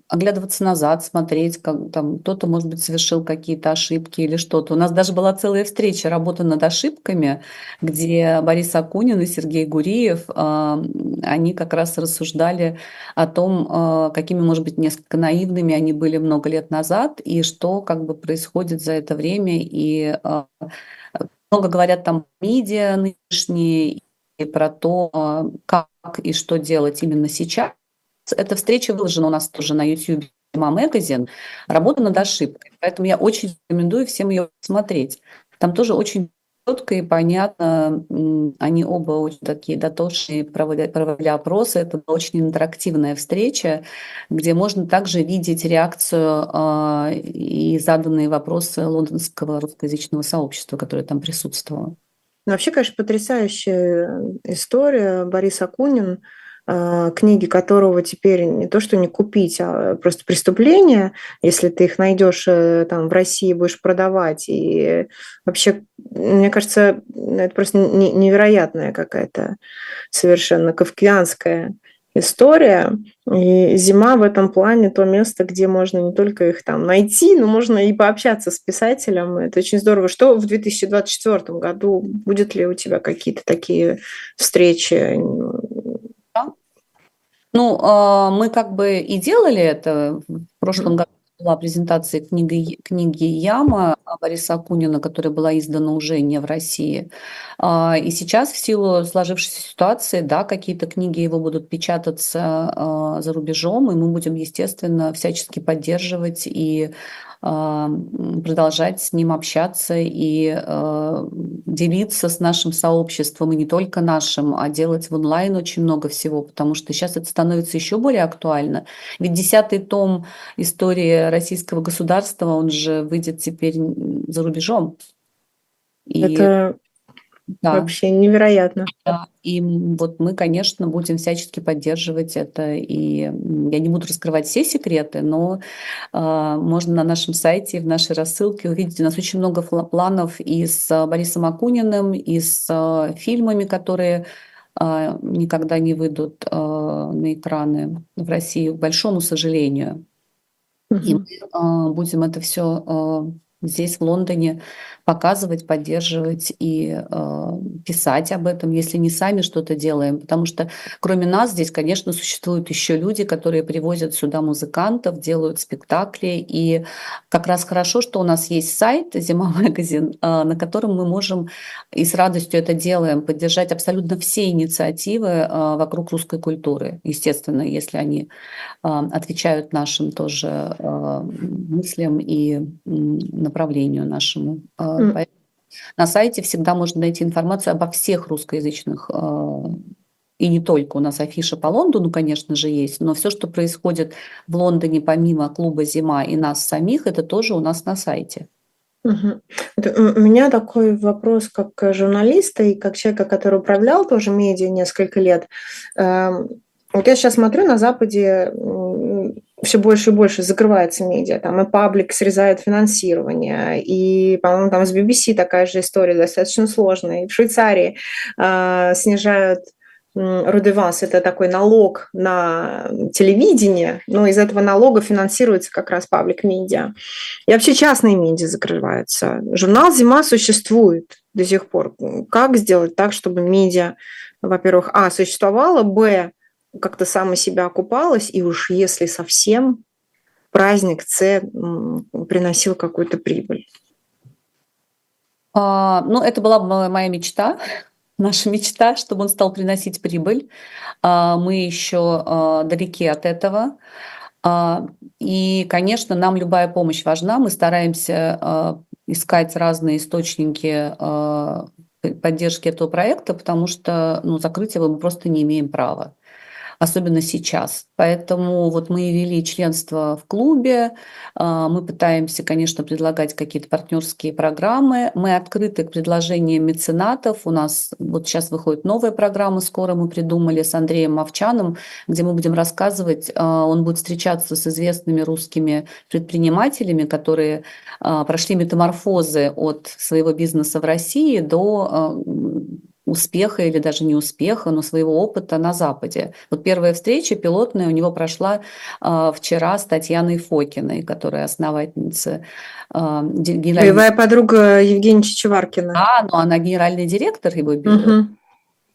B: оглядываться назад, смотреть, как там кто-то, может быть, совершил какие-то ошибки или что-то. У нас даже была целая встреча работа над ошибками, где Борис Акунин и Сергей Гуриев, а, они как раз рассуждали о том, а, какими, может быть, несколько наивными они были много лет назад, и что как бы происходит за это время, и а, много говорят там медиа нынешние, про то, а, как и что делать именно сейчас. Эта встреча выложена у нас тоже на YouTube Магазин. Работа над ошибкой. Поэтому я очень рекомендую всем ее посмотреть. Там тоже очень четко и понятно. Они оба очень такие дотошные, проводили, проводили опросы. Это очень интерактивная встреча, где можно также видеть реакцию э, и заданные вопросы лондонского русскоязычного сообщества, которое там присутствовало.
A: Ну, вообще, конечно, потрясающая история. Борис Акунин, а, книги которого теперь не то, что не купить, а просто преступление, если ты их найдешь э, там в России, будешь продавать. И вообще, мне кажется, это просто невероятная какая-то совершенно кавкианская история. И зима в этом плане то место, где можно не только их там найти, но можно и пообщаться с писателем. Это очень здорово. Что в 2024 году? Будет ли у тебя какие-то такие встречи?
B: Ну, а, мы как бы и делали это в прошлом году была презентация книги, книги «Яма» Бориса Акунина, которая была издана уже не в России. А, и сейчас в силу сложившейся ситуации, да, какие-то книги его будут печататься а, за рубежом, и мы будем, естественно, всячески поддерживать и продолжать с ним общаться и э, делиться с нашим сообществом, и не только нашим, а делать в онлайн очень много всего, потому что сейчас это становится еще более актуально. Ведь десятый том истории российского государства, он же выйдет теперь за рубежом.
A: И... Это да. Вообще невероятно.
B: Да. И вот мы, конечно, будем всячески поддерживать это. И я не буду раскрывать все секреты, но э, можно на нашем сайте, в нашей рассылке увидеть. У нас очень много планов и с Борисом Акуниным, и с э, фильмами, которые э, никогда не выйдут э, на экраны в России, к большому сожалению. Угу. И мы э, будем это все э, здесь, в Лондоне, показывать, поддерживать и э, писать об этом, если не сами что-то делаем. Потому что кроме нас здесь, конечно, существуют еще люди, которые привозят сюда музыкантов, делают спектакли. И как раз хорошо, что у нас есть сайт «Зима магазин», э, на котором мы можем и с радостью это делаем, поддержать абсолютно все инициативы э, вокруг русской культуры. Естественно, если они э, отвечают нашим тоже э, мыслям и направлению нашему. Mm. На сайте всегда можно найти информацию обо всех русскоязычных э, и не только. У нас афиша по Лондону, конечно же, есть, но все, что происходит в Лондоне помимо клуба «Зима» и нас самих, это тоже у нас на сайте.
A: Угу. У меня такой вопрос как журналиста и как человека, который управлял тоже медиа несколько лет. Эм, вот я сейчас смотрю на Западе все больше и больше закрывается медиа, там и паблик срезает финансирование, и, по-моему, там с BBC такая же история достаточно сложная, и в Швейцарии э, снижают Рудеванс – это такой налог на телевидение, но из этого налога финансируется как раз паблик медиа. И вообще частные медиа закрываются. Журнал «Зима» существует до сих пор. Как сделать так, чтобы медиа, во-первых, а, существовало, б, как-то сама себя окупалась, и уж если совсем праздник С приносил какую-то прибыль.
B: А, ну, это была моя мечта, наша мечта, чтобы он стал приносить прибыль. А, мы еще а, далеки от этого. А, и, конечно, нам любая помощь важна. Мы стараемся искать разные источники поддержки этого проекта, потому что ну, закрыть его мы просто не имеем права особенно сейчас. Поэтому вот мы вели членство в клубе, а, мы пытаемся, конечно, предлагать какие-то партнерские программы, мы открыты к предложениям меценатов, у нас вот сейчас выходит новая программа, скоро мы придумали с Андреем Мовчаном, где мы будем рассказывать, а, он будет встречаться с известными русскими предпринимателями, которые а, прошли метаморфозы от своего бизнеса в России до успеха или даже не успеха, но своего опыта на Западе. Вот первая встреча пилотная у него прошла э, вчера с Татьяной Фокиной, которая основательница э,
A: генеральной... Боевая подруга Евгения Чичеваркина.
B: Да, но она генеральный директор его угу.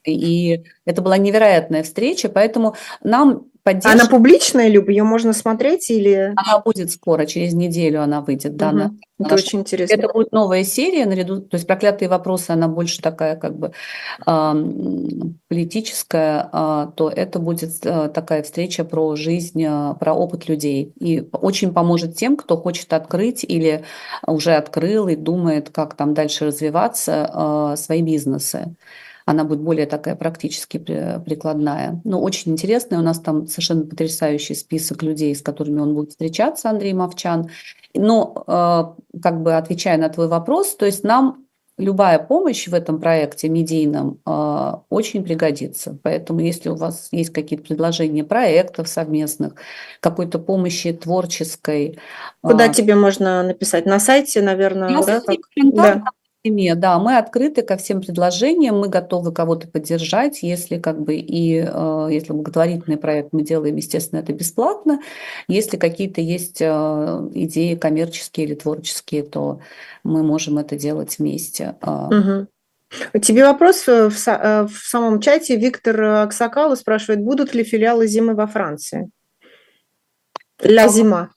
B: И это была невероятная встреча, поэтому нам
A: поддержка... Она публичная, Люба, ее можно смотреть или...
B: Она будет скоро, через неделю она выйдет, да. Угу.
A: На, это на очень интересно.
B: Это будет новая серия, наряду, то есть проклятые вопросы, она больше такая как бы э, политическая, э, то это будет э, такая встреча про жизнь, э, про опыт людей. И очень поможет тем, кто хочет открыть или уже открыл и думает, как там дальше развиваться, э, свои бизнесы она будет более такая практически прикладная. Но очень интересная. У нас там совершенно потрясающий список людей, с которыми он будет встречаться, Андрей Мовчан. Но э, как бы отвечая на твой вопрос, то есть нам любая помощь в этом проекте медийном э, очень пригодится. Поэтому если у вас есть какие-то предложения проектов совместных, какой-то помощи творческой.
A: Куда э, тебе можно написать? На сайте, наверное, на да? Как?
B: да семье, да, мы открыты ко всем предложениям, мы готовы кого-то поддержать, если как бы и э, если благотворительный проект мы делаем, естественно, это бесплатно. Если какие-то есть э, идеи коммерческие или творческие, то мы можем это делать вместе.
A: Угу. Тебе вопрос в, в самом чате. Виктор Аксакалу спрашивает, будут ли филиалы зимы во Франции? Ля зима.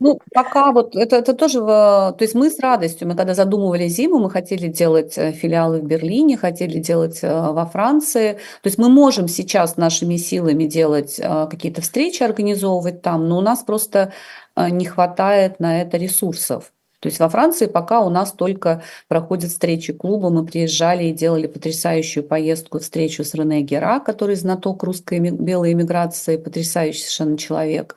B: Ну, пока вот это, это тоже, то есть мы с радостью, мы когда задумывали зиму, мы хотели делать э, филиалы в Берлине, хотели делать э, во Франции. То есть мы можем сейчас нашими силами делать э, какие-то встречи, организовывать там, но у нас просто не хватает на это ресурсов. То есть во Франции пока у нас только проходят встречи клуба. Мы приезжали и делали потрясающую поездку, встречу с Рене Гера, который знаток русской белой эмиграции, потрясающий совершенно человек.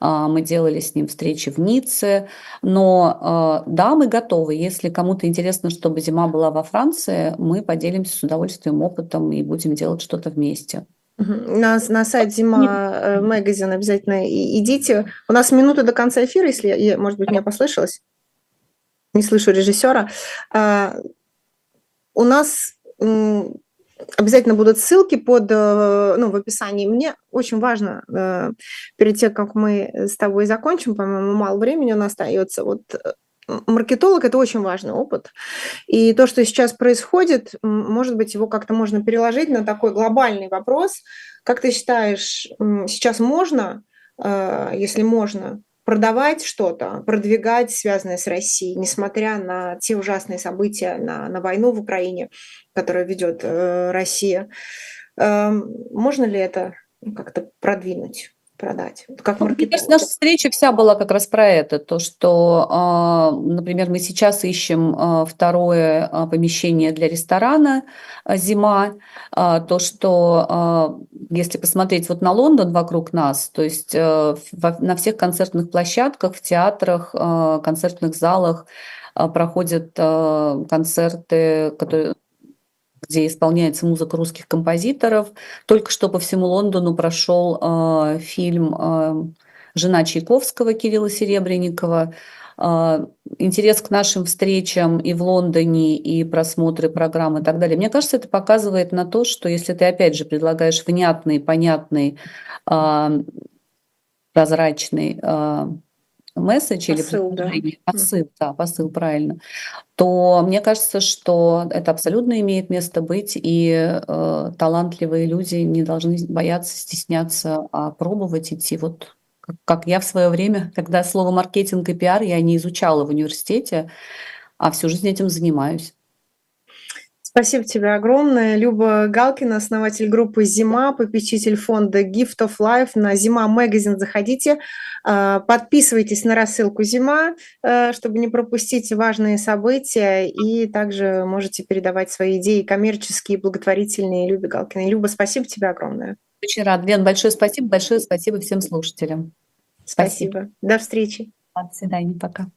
B: А, мы делали с ним встречи в Ницце. Но а, да, мы готовы. Если кому-то интересно, чтобы зима была во Франции, мы поделимся с удовольствием опытом и будем делать что-то вместе.
A: На, на сайт Зима Магазин э, обязательно идите. У нас минуты до конца эфира, если, я, может быть, меня послышалось. Не слышу режиссера. А, у нас Обязательно будут ссылки под, э, ну, в описании. Мне очень важно, э, перед тем, как мы с тобой закончим, по-моему, мало времени у нас остается, вот э, маркетолог – это очень важный опыт. И то, что сейчас происходит, может быть, его как-то можно переложить на такой глобальный вопрос. Как ты считаешь, сейчас можно, если можно, продавать что-то, продвигать, связанное с Россией, несмотря на те ужасные события, на, на войну в Украине, которую ведет э, Россия. Э, можно ли это как-то продвинуть? Продать?
B: Как ну, Мне кажется, наша встреча вся была как раз про это. То, что, а, например, мы сейчас ищем а, второе а, помещение для ресторана «Зима». То, что если посмотреть вот на Лондон вокруг нас, то есть на всех концертных площадках, в театрах, концертных залах проходят концерты, которые где исполняется музыка русских композиторов. Только что по всему Лондону прошел э, фильм э, «Жена Чайковского» Кирилла Серебренникова. Э, интерес к нашим встречам и в Лондоне, и просмотры программ и так далее. Мне кажется, это показывает на то, что если ты, опять же, предлагаешь внятный, понятный, э, прозрачный э, месседж или предложение, да. посыл, да, посыл, правильно, то мне кажется, что это абсолютно имеет место быть, и э, талантливые люди не должны бояться, стесняться, а пробовать идти. Вот как, как я в свое время, когда слово маркетинг и пиар я не изучала в университете, а всю жизнь этим занимаюсь.
A: Спасибо тебе огромное. Люба Галкина, основатель группы «Зима», попечитель фонда Gift of Life. На «Зима» магазин заходите, а, подписывайтесь на рассылку «Зима», а, чтобы не пропустить важные события, и также можете передавать свои идеи коммерческие, благотворительные Любе Галкиной. Люба, спасибо тебе огромное.
B: Очень рад. Лен, большое спасибо, большое спасибо всем слушателям.
A: Спасибо. спасибо. До встречи.
B: До свидания, пока.